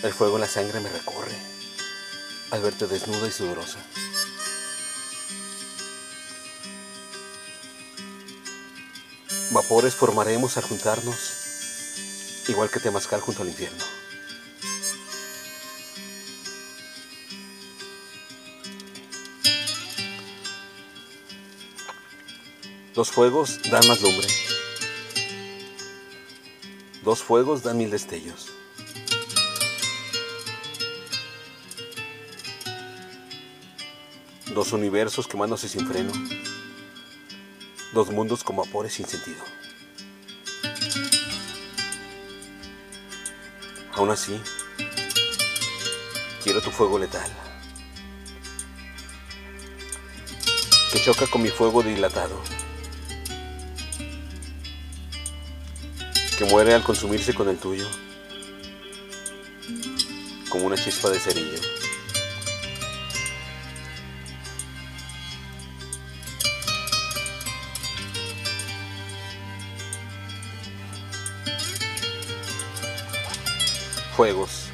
El fuego en la sangre me recorre al verte desnuda y sudorosa. Vapores formaremos al juntarnos, igual que Temazcal junto al infierno. Los fuegos dan más lumbre. Dos fuegos dan mil destellos. Dos universos quemándose sin freno. Dos mundos como vapores sin sentido. Aún así, quiero tu fuego letal. Que choca con mi fuego dilatado. Que muere al consumirse con el tuyo. Como una chispa de cerillo. Fuegos.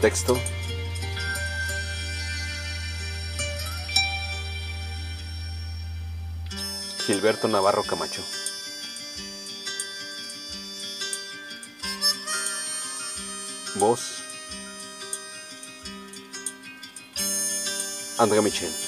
Texto. Gilberto Navarro Camacho. Voz. Andrea Michel.